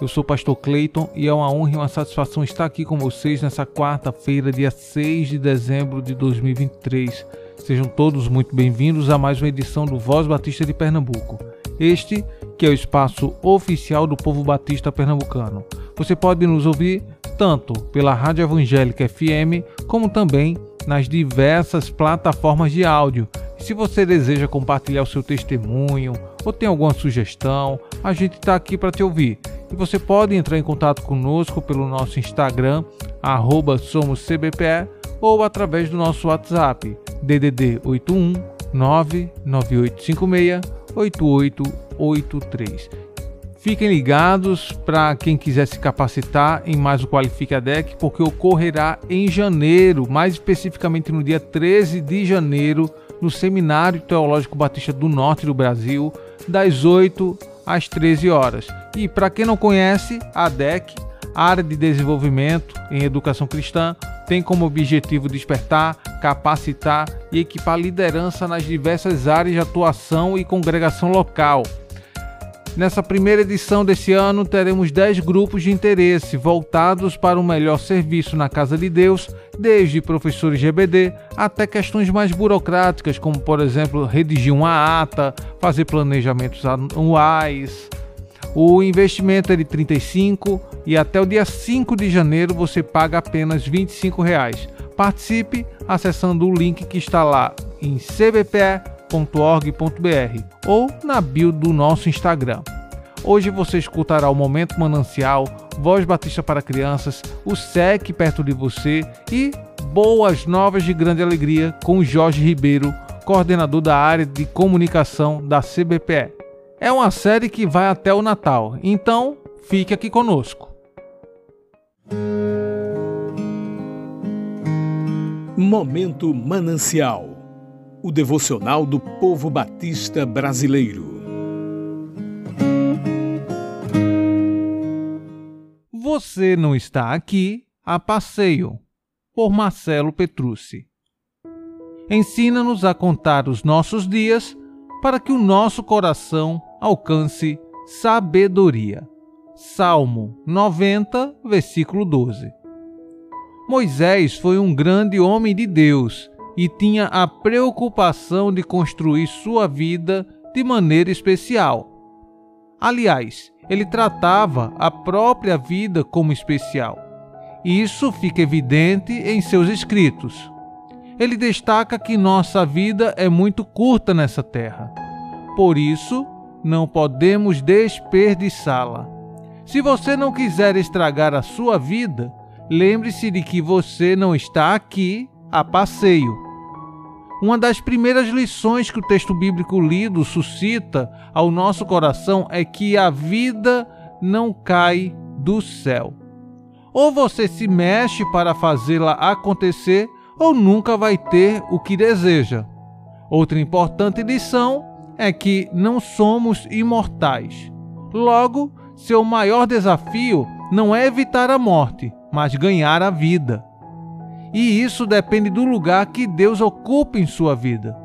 Eu sou o pastor Clayton e é uma honra e uma satisfação estar aqui com vocês nessa quarta-feira, dia 6 de dezembro de 2023. Sejam todos muito bem-vindos a mais uma edição do Voz Batista de Pernambuco. Este que é o espaço oficial do povo batista pernambucano. Você pode nos ouvir tanto pela Rádio Evangélica FM, como também nas diversas plataformas de áudio. se você deseja compartilhar o seu testemunho ou tem alguma sugestão, a gente está aqui para te ouvir. E você pode entrar em contato conosco pelo nosso Instagram, SomosCBPE, ou através do nosso WhatsApp, DDD 81 99856 8883. Fiquem ligados para quem quiser se capacitar em mais o Qualifica Deck, porque ocorrerá em janeiro, mais especificamente no dia 13 de janeiro, no Seminário Teológico Batista do Norte do Brasil, das 8 às 13 horas. E para quem não conhece, a DEC, Área de Desenvolvimento em Educação Cristã, tem como objetivo despertar, capacitar e equipar liderança nas diversas áreas de atuação e congregação local. Nessa primeira edição desse ano, teremos 10 grupos de interesse voltados para um melhor serviço na Casa de Deus, desde professores GBD até questões mais burocráticas, como, por exemplo, redigir uma ata, fazer planejamentos anuais. O investimento é de 35 e até o dia 5 de janeiro você paga apenas 25 reais. Participe acessando o link que está lá em cbpe www.org.br ou na bio do nosso Instagram. Hoje você escutará o Momento Manancial, Voz Batista para Crianças, o SEC perto de você e Boas Novas de Grande Alegria com Jorge Ribeiro, coordenador da área de comunicação da CBPE. É uma série que vai até o Natal, então fique aqui conosco. Momento Manancial o devocional do povo batista brasileiro. Você não está aqui a passeio, por Marcelo Petrucci. Ensina-nos a contar os nossos dias para que o nosso coração alcance sabedoria. Salmo 90, versículo 12. Moisés foi um grande homem de Deus e tinha a preocupação de construir sua vida de maneira especial. Aliás, ele tratava a própria vida como especial. Isso fica evidente em seus escritos. Ele destaca que nossa vida é muito curta nessa terra. Por isso, não podemos desperdiçá-la. Se você não quiser estragar a sua vida, lembre-se de que você não está aqui a passeio. Uma das primeiras lições que o texto bíblico lido suscita ao nosso coração é que a vida não cai do céu. Ou você se mexe para fazê-la acontecer, ou nunca vai ter o que deseja. Outra importante lição é que não somos imortais. Logo, seu maior desafio não é evitar a morte, mas ganhar a vida. E isso depende do lugar que Deus ocupa em sua vida.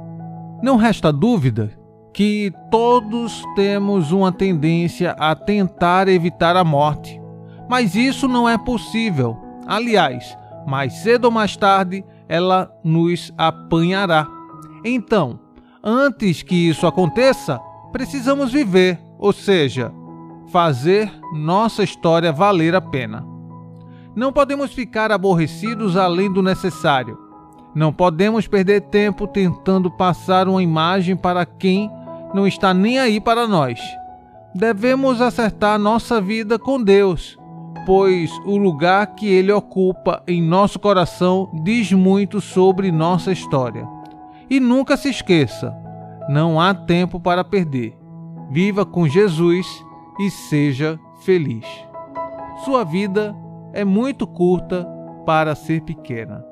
Não resta dúvida que todos temos uma tendência a tentar evitar a morte, mas isso não é possível. Aliás, mais cedo ou mais tarde ela nos apanhará. Então, antes que isso aconteça, precisamos viver, ou seja, fazer nossa história valer a pena. Não podemos ficar aborrecidos além do necessário. Não podemos perder tempo tentando passar uma imagem para quem não está nem aí para nós. Devemos acertar nossa vida com Deus, pois o lugar que Ele ocupa em nosso coração diz muito sobre nossa história. E nunca se esqueça: não há tempo para perder. Viva com Jesus e seja feliz. Sua vida é muito curta para ser pequena.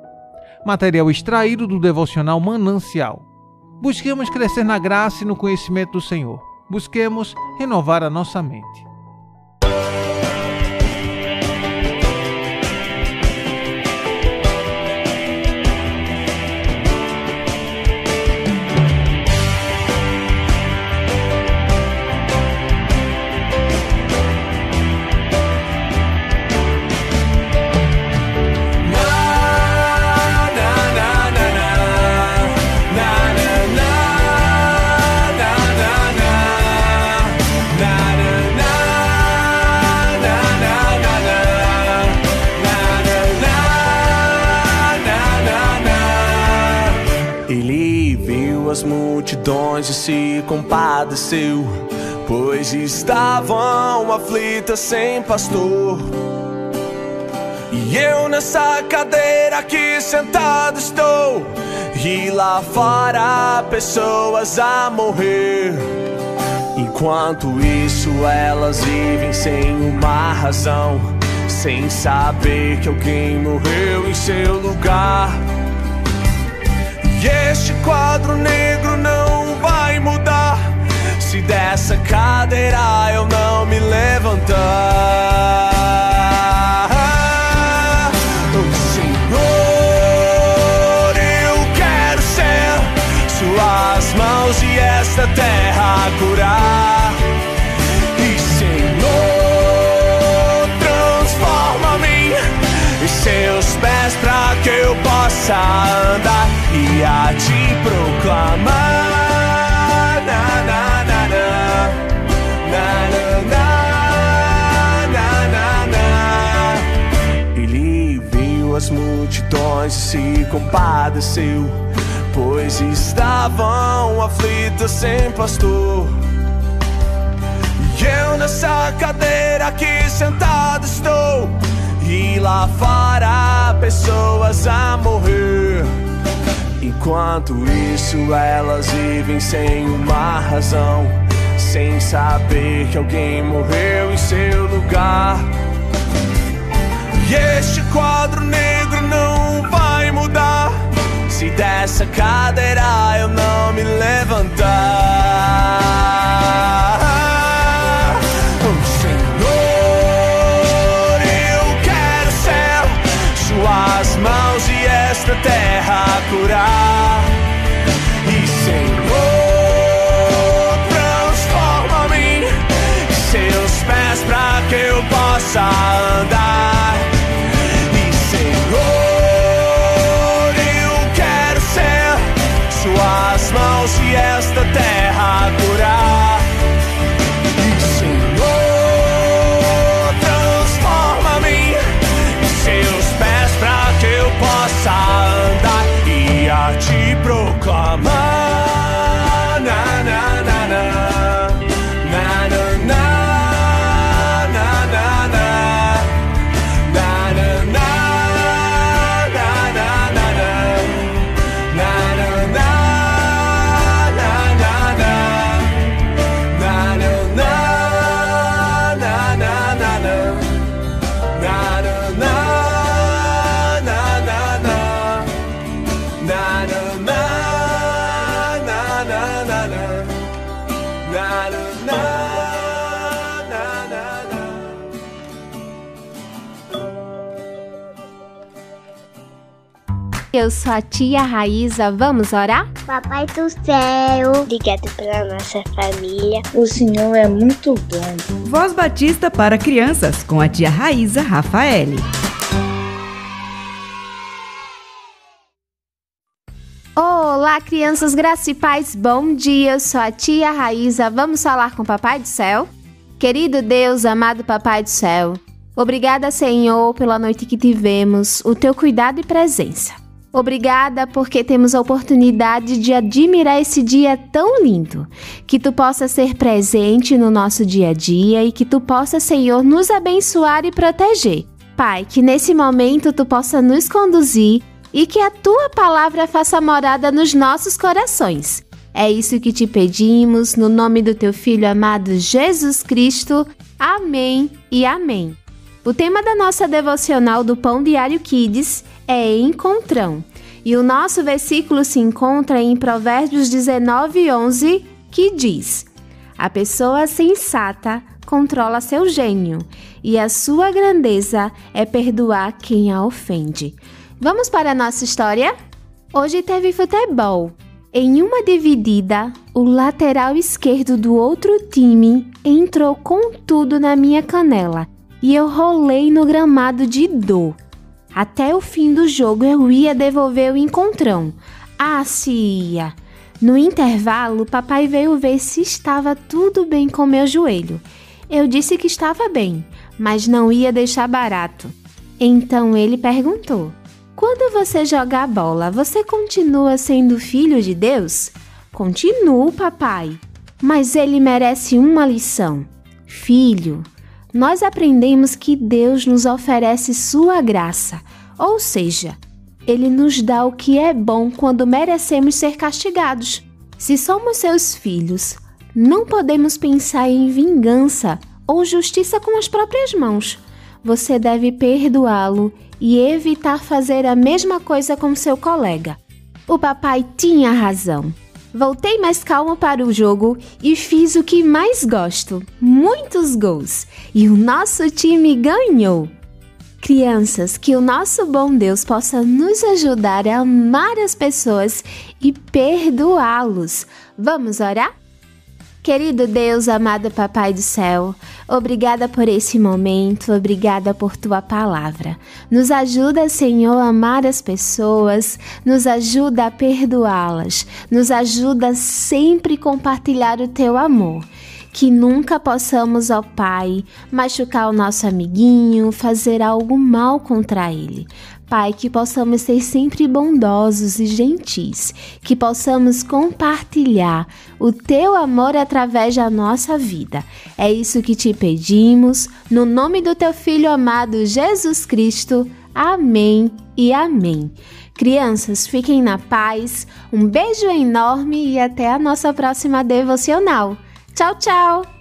material extraído do devocional Manancial. Busquemos crescer na graça e no conhecimento do Senhor. Busquemos renovar a nossa mente. Multidões e se compadeceu, pois estavam aflitas sem pastor. E eu nessa cadeira aqui sentado estou, e lá fora pessoas a morrer. Enquanto isso elas vivem sem uma razão, sem saber que alguém morreu em seu lugar. E este quadro negro não vai mudar se dessa cadeira eu não me levantar. Eu possa andar e a te proclamar. Na, na, na, na. Na, na, na, na, na, Ele viu as multidões e se compadeceu, pois estavam aflitas sem pastor. E eu nessa cadeira aqui sentado estou, e lá fora pessoas a morrer. Enquanto isso, elas vivem sem uma razão, sem saber que alguém morreu em seu lugar. E este quadro negro não vai mudar se dessa cadeira eu não me levantar. Eu sou a tia Raíza, vamos orar? Papai do céu, obrigado pela nossa família. O Senhor é muito bom. Voz Batista para crianças com a tia Raíza Rafaele. Olá, crianças graça e paz, bom dia. Eu sou a tia Raíza. Vamos falar com o Papai do Céu? Querido Deus, amado Papai do Céu, obrigada, Senhor, pela noite que tivemos, o teu cuidado e presença. Obrigada porque temos a oportunidade de admirar esse dia tão lindo. Que tu possa ser presente no nosso dia a dia e que tu possa, Senhor, nos abençoar e proteger. Pai, que nesse momento tu possa nos conduzir e que a tua palavra faça morada nos nossos corações. É isso que te pedimos, no nome do teu filho amado Jesus Cristo. Amém e amém. O tema da nossa devocional do Pão Diário Kids Encontrão. E o nosso versículo se encontra em Provérbios 19, 11, que diz: A pessoa sensata controla seu gênio, e a sua grandeza é perdoar quem a ofende. Vamos para a nossa história? Hoje teve futebol. Em uma dividida, o lateral esquerdo do outro time entrou com tudo na minha canela e eu rolei no gramado de dor. Até o fim do jogo eu ia devolver o encontrão. Ah, se ia! No intervalo, papai veio ver se estava tudo bem com meu joelho. Eu disse que estava bem, mas não ia deixar barato. Então ele perguntou: Quando você joga a bola, você continua sendo filho de Deus? Continuo, papai. Mas ele merece uma lição. Filho, nós aprendemos que Deus nos oferece sua graça, ou seja, ele nos dá o que é bom quando merecemos ser castigados. Se somos seus filhos, não podemos pensar em vingança ou justiça com as próprias mãos. Você deve perdoá-lo e evitar fazer a mesma coisa com seu colega. O papai tinha razão. Voltei mais calma para o jogo e fiz o que mais gosto: muitos gols. E o nosso time ganhou. Crianças, que o nosso bom Deus possa nos ajudar a amar as pessoas e perdoá-los. Vamos orar? Querido Deus, amado Papai do céu, obrigada por esse momento, obrigada por tua palavra. Nos ajuda, Senhor, a amar as pessoas, nos ajuda a perdoá-las, nos ajuda a sempre compartilhar o teu amor que nunca possamos, ó Pai, machucar o nosso amiguinho, fazer algo mal contra ele. Pai, que possamos ser sempre bondosos e gentis, que possamos compartilhar o teu amor através da nossa vida. É isso que te pedimos, no nome do teu filho amado Jesus Cristo. Amém e amém. Crianças, fiquem na paz. Um beijo enorme e até a nossa próxima devocional. Tchau, tchau!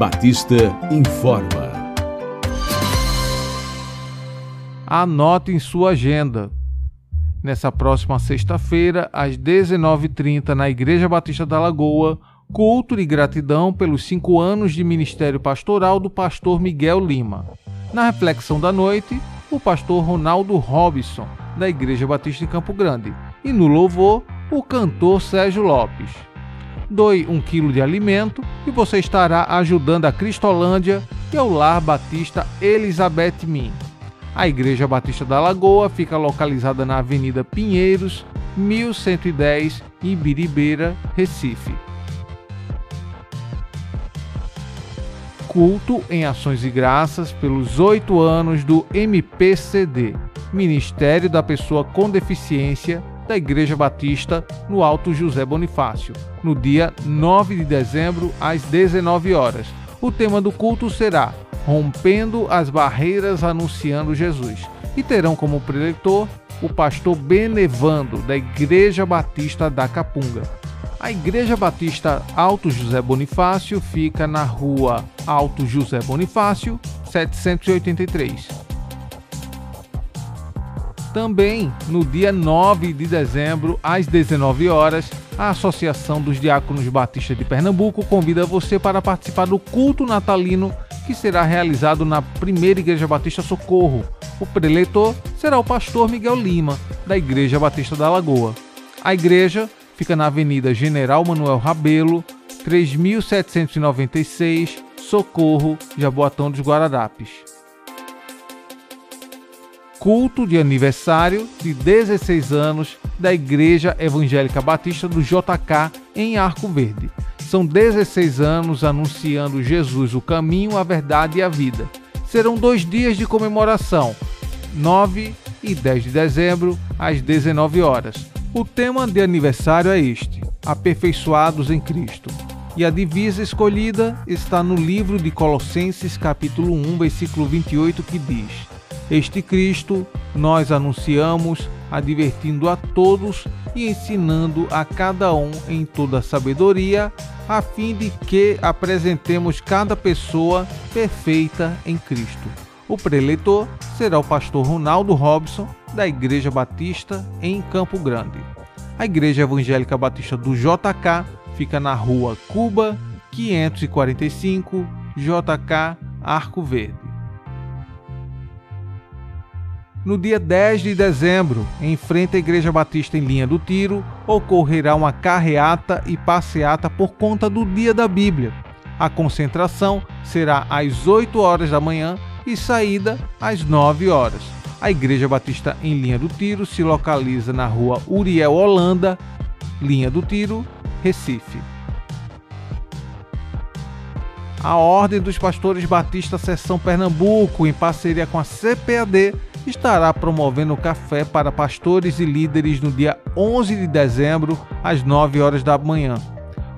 Batista informa. Anote em sua agenda. Nessa próxima sexta-feira, às 19h30, na Igreja Batista da Lagoa, culto de gratidão pelos cinco anos de ministério pastoral do pastor Miguel Lima. Na reflexão da noite, o pastor Ronaldo Robson, da Igreja Batista em Campo Grande, e no louvor, o cantor Sérgio Lopes. Doe um quilo de alimento e você estará ajudando a Cristolândia e ao Lar Batista Elizabeth Min. A Igreja Batista da Lagoa fica localizada na Avenida Pinheiros, 1110, em Biribeira, Recife. Culto em Ações e Graças pelos oito anos do MPCD, Ministério da Pessoa com Deficiência da Igreja Batista no Alto José Bonifácio, no dia 9 de dezembro, às 19 horas. O tema do culto será Rompendo as Barreiras Anunciando Jesus e terão como preletor o pastor Benevando, da Igreja Batista da Capunga. A Igreja Batista Alto José Bonifácio fica na rua Alto José Bonifácio, 783. Também no dia 9 de dezembro, às 19 horas, a Associação dos Diáconos Batista de Pernambuco convida você para participar do culto natalino que será realizado na Primeira Igreja Batista Socorro. O preletor será o pastor Miguel Lima, da Igreja Batista da Lagoa. A igreja fica na Avenida General Manuel Rabelo, 3796, Socorro, Jaboatão dos Guararapes. Culto de aniversário de 16 anos da Igreja Evangélica Batista do JK em Arco Verde. São 16 anos anunciando Jesus, o caminho, a verdade e a vida. Serão dois dias de comemoração, 9 e 10 de dezembro, às 19 horas. O tema de aniversário é este: Aperfeiçoados em Cristo. E a divisa escolhida está no livro de Colossenses, capítulo 1, versículo 28, que diz: Este Cristo nós anunciamos, advertindo a todos e ensinando a cada um em toda sabedoria, a fim de que apresentemos cada pessoa perfeita em Cristo. O preletor será o pastor Ronaldo Robson, da Igreja Batista em Campo Grande. A Igreja Evangélica Batista do JK fica na rua Cuba, 545, JK, Arco Verde. No dia 10 de dezembro, em frente à Igreja Batista em Linha do Tiro, ocorrerá uma carreata e passeata por conta do Dia da Bíblia. A concentração será às 8 horas da manhã e saída às 9 horas. A Igreja Batista em Linha do Tiro se localiza na rua Uriel Holanda, Linha do Tiro, Recife. A Ordem dos Pastores Batista Seção Pernambuco, em parceria com a CPAD, estará promovendo café para pastores e líderes no dia 11 de dezembro, às 9 horas da manhã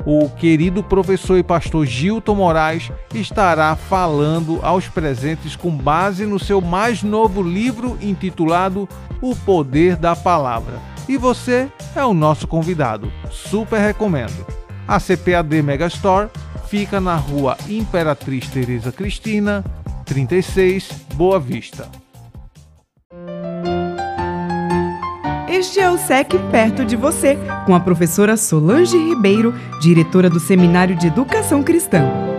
o querido professor e pastor Gilton Moraes estará falando aos presentes com base no seu mais novo livro intitulado O Poder da Palavra. E você é o nosso convidado. Super recomendo. A CPAD Megastore fica na rua Imperatriz Teresa Cristina, 36, Boa Vista. Este é o SEC Perto de Você, com a professora Solange Ribeiro, diretora do Seminário de Educação Cristã.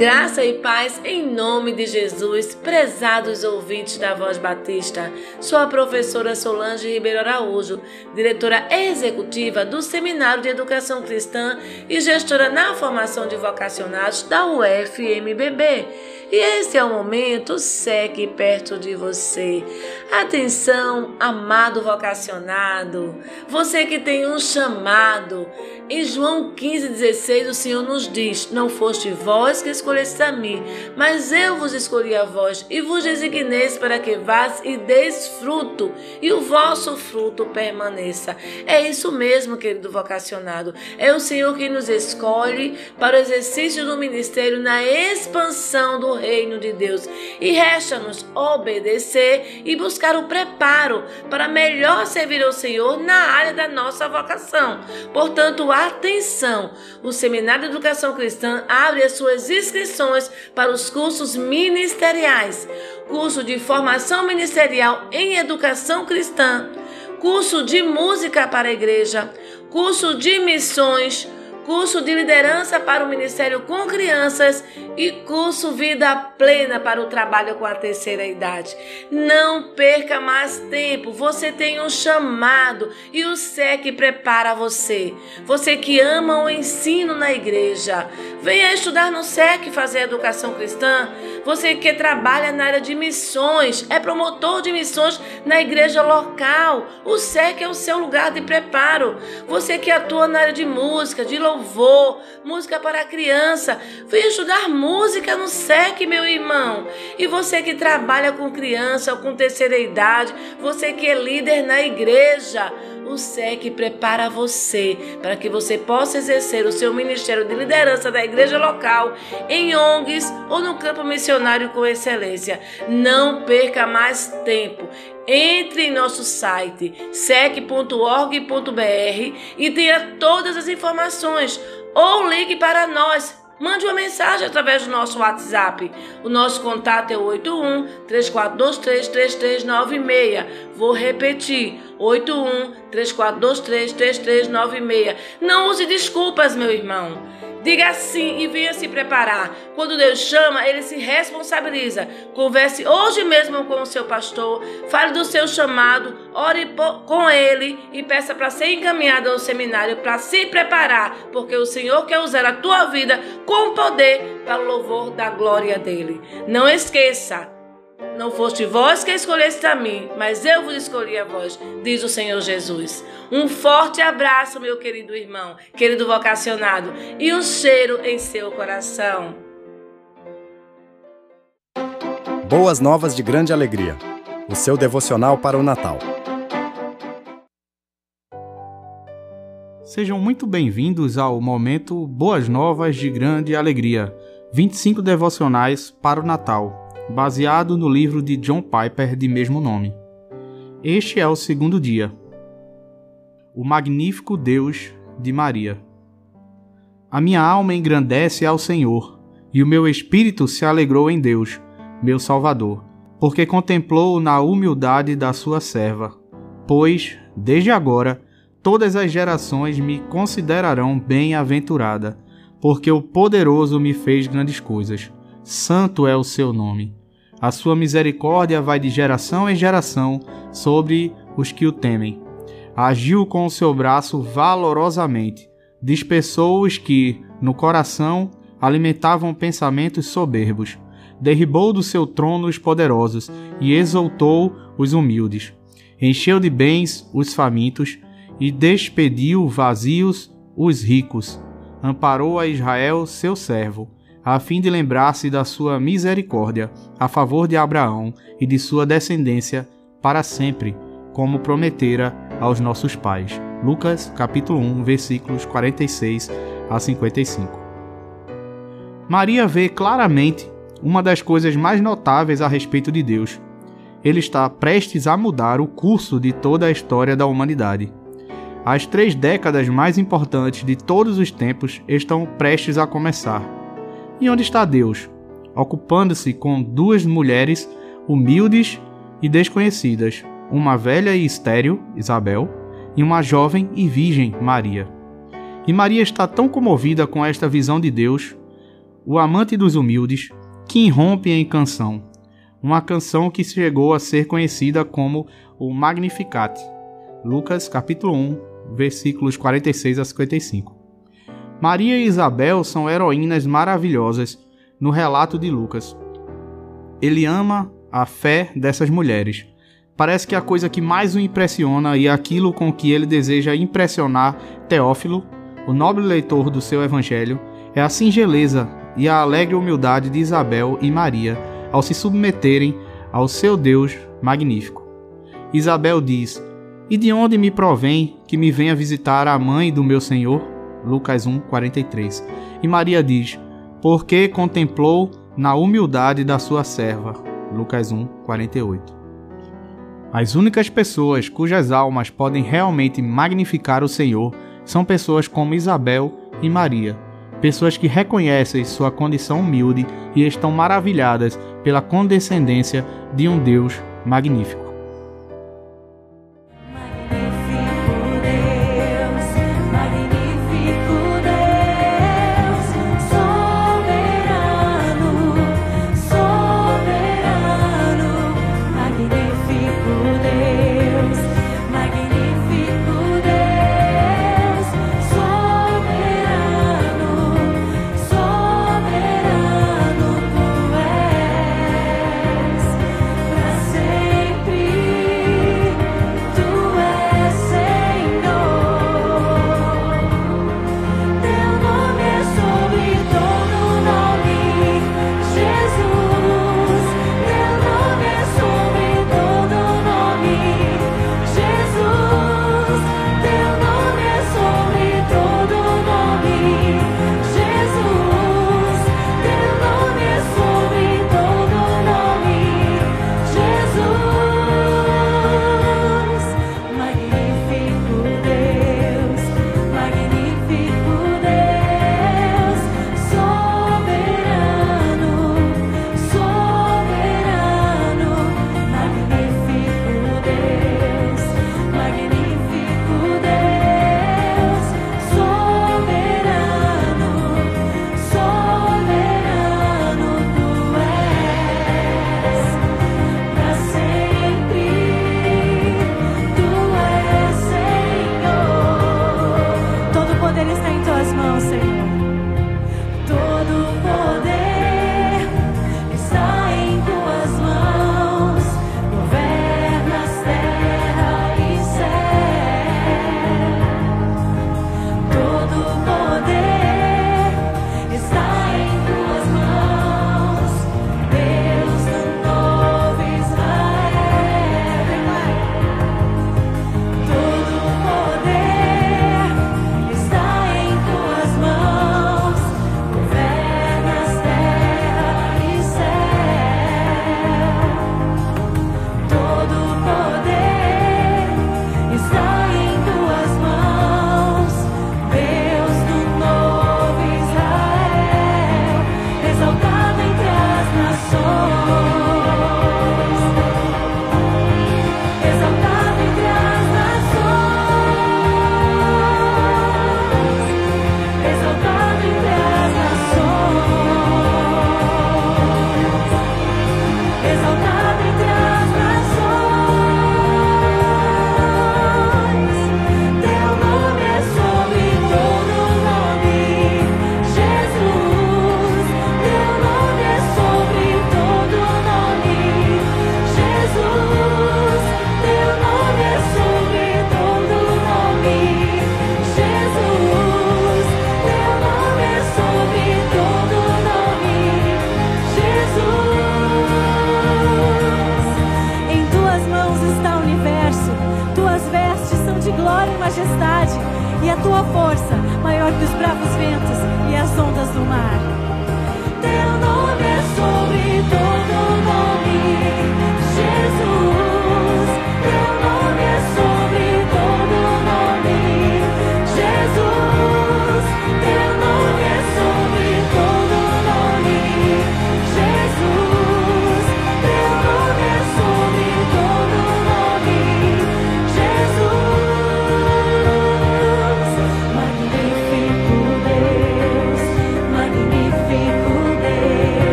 Graça e paz em nome de Jesus, prezados ouvintes da Voz Batista. Sou a professora Solange Ribeiro Araújo, diretora executiva do Seminário de Educação Cristã e gestora na formação de vocacionados da UFMBB. E esse é o momento segue perto de você. Atenção, amado vocacionado, você que tem um chamado. Em João 15,16 o Senhor nos diz: Não foste vós que escolheste escolhestes a mim, mas eu vos escolhi a vós e vos designeis para que vás e deis fruto, e o vosso fruto permaneça. É isso mesmo, querido vocacionado. É o Senhor que nos escolhe para o exercício do ministério na expansão do reino de Deus. E resta-nos obedecer e buscar o preparo para melhor servir ao Senhor na área da nossa vocação. Portanto, atenção! O Seminário de Educação Cristã abre as suas inscrições para os cursos ministeriais, curso de formação ministerial em educação cristã, curso de música para a igreja, curso de missões, curso de liderança para o ministério com crianças e curso Vida Plena para o trabalho com a terceira idade. Não perca mais tempo, você tem um chamado e o SEC prepara você. Você que ama o ensino na igreja, venha estudar no SEC fazer educação cristã. Você que trabalha na área de missões, é promotor de missões na igreja local, o SEC é o seu lugar de preparo. Você que atua na área de música, de louvor, louvor, música para criança. Venha estudar música no SEC, meu irmão. E você que trabalha com criança ou com terceira idade, você que é líder na igreja, o SEC prepara você para que você possa exercer o seu ministério de liderança da igreja local, em ONGs ou no campo missionário com excelência. Não perca mais tempo. Entre em nosso site sec.org.br e tenha todas as informações ou ligue para nós Mande uma mensagem através do nosso WhatsApp. O nosso contato é 81 3423 3396. Vou repetir: 81 3423 3396. Não use desculpas, meu irmão. Diga sim e venha se preparar. Quando Deus chama, ele se responsabiliza. Converse hoje mesmo com o seu pastor, fale do seu chamado, ore com ele e peça para ser encaminhado ao seminário para se preparar, porque o Senhor quer usar a tua vida com poder para o louvor da glória dele. Não esqueça. Não foste vós que escolheste a mim, mas eu vos escolhi a vós, diz o Senhor Jesus. Um forte abraço, meu querido irmão, querido vocacionado, e um cheiro em seu coração. Boas novas de grande alegria. O seu devocional para o Natal. Sejam muito bem-vindos ao momento Boas Novas de Grande Alegria. 25 devocionais para o Natal baseado no livro de John Piper de mesmo nome. Este é o segundo dia. O Magnífico Deus de Maria. A minha alma engrandece ao Senhor, e o meu espírito se alegrou em Deus, meu Salvador, porque contemplou na humildade da sua serva. Pois, desde agora, todas as gerações me considerarão bem-aventurada, porque o poderoso me fez grandes coisas. Santo é o seu nome. A sua misericórdia vai de geração em geração sobre os que o temem. Agiu com o seu braço valorosamente, dispersou os que, no coração, alimentavam pensamentos soberbos. Derribou do seu trono os poderosos e exaltou os humildes. Encheu de bens os famintos e despediu vazios os ricos. Amparou a Israel, seu servo a fim de lembrar-se da sua misericórdia a favor de Abraão e de sua descendência para sempre, como prometera aos nossos pais. Lucas capítulo 1, versículos 46 a 55. Maria vê claramente uma das coisas mais notáveis a respeito de Deus. Ele está prestes a mudar o curso de toda a história da humanidade. As três décadas mais importantes de todos os tempos estão prestes a começar e onde está Deus? Ocupando-se com duas mulheres humildes e desconhecidas, uma velha e estéril, Isabel, e uma jovem e virgem, Maria. E Maria está tão comovida com esta visão de Deus, o amante dos humildes, que irrompe em canção, uma canção que chegou a ser conhecida como o Magnificat. Lucas capítulo 1, versículos 46 a 55. Maria e Isabel são heroínas maravilhosas no relato de Lucas. Ele ama a fé dessas mulheres. Parece que a coisa que mais o impressiona e aquilo com que ele deseja impressionar Teófilo, o nobre leitor do seu evangelho, é a singeleza e a alegre humildade de Isabel e Maria ao se submeterem ao seu Deus magnífico. Isabel diz: E de onde me provém que me venha visitar a mãe do meu Senhor? Lucas 1, 43. E Maria diz: Porque contemplou na humildade da sua serva. Lucas 1, 48. As únicas pessoas cujas almas podem realmente magnificar o Senhor são pessoas como Isabel e Maria, pessoas que reconhecem sua condição humilde e estão maravilhadas pela condescendência de um Deus magnífico.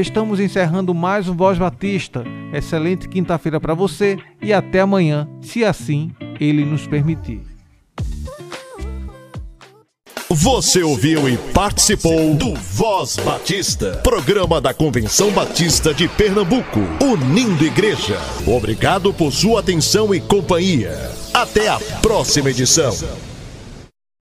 Estamos encerrando mais um Voz Batista. Excelente quinta-feira para você e até amanhã, se assim ele nos permitir. Você ouviu e participou do Voz Batista, programa da Convenção Batista de Pernambuco, unindo igreja. Obrigado por sua atenção e companhia. Até a próxima edição.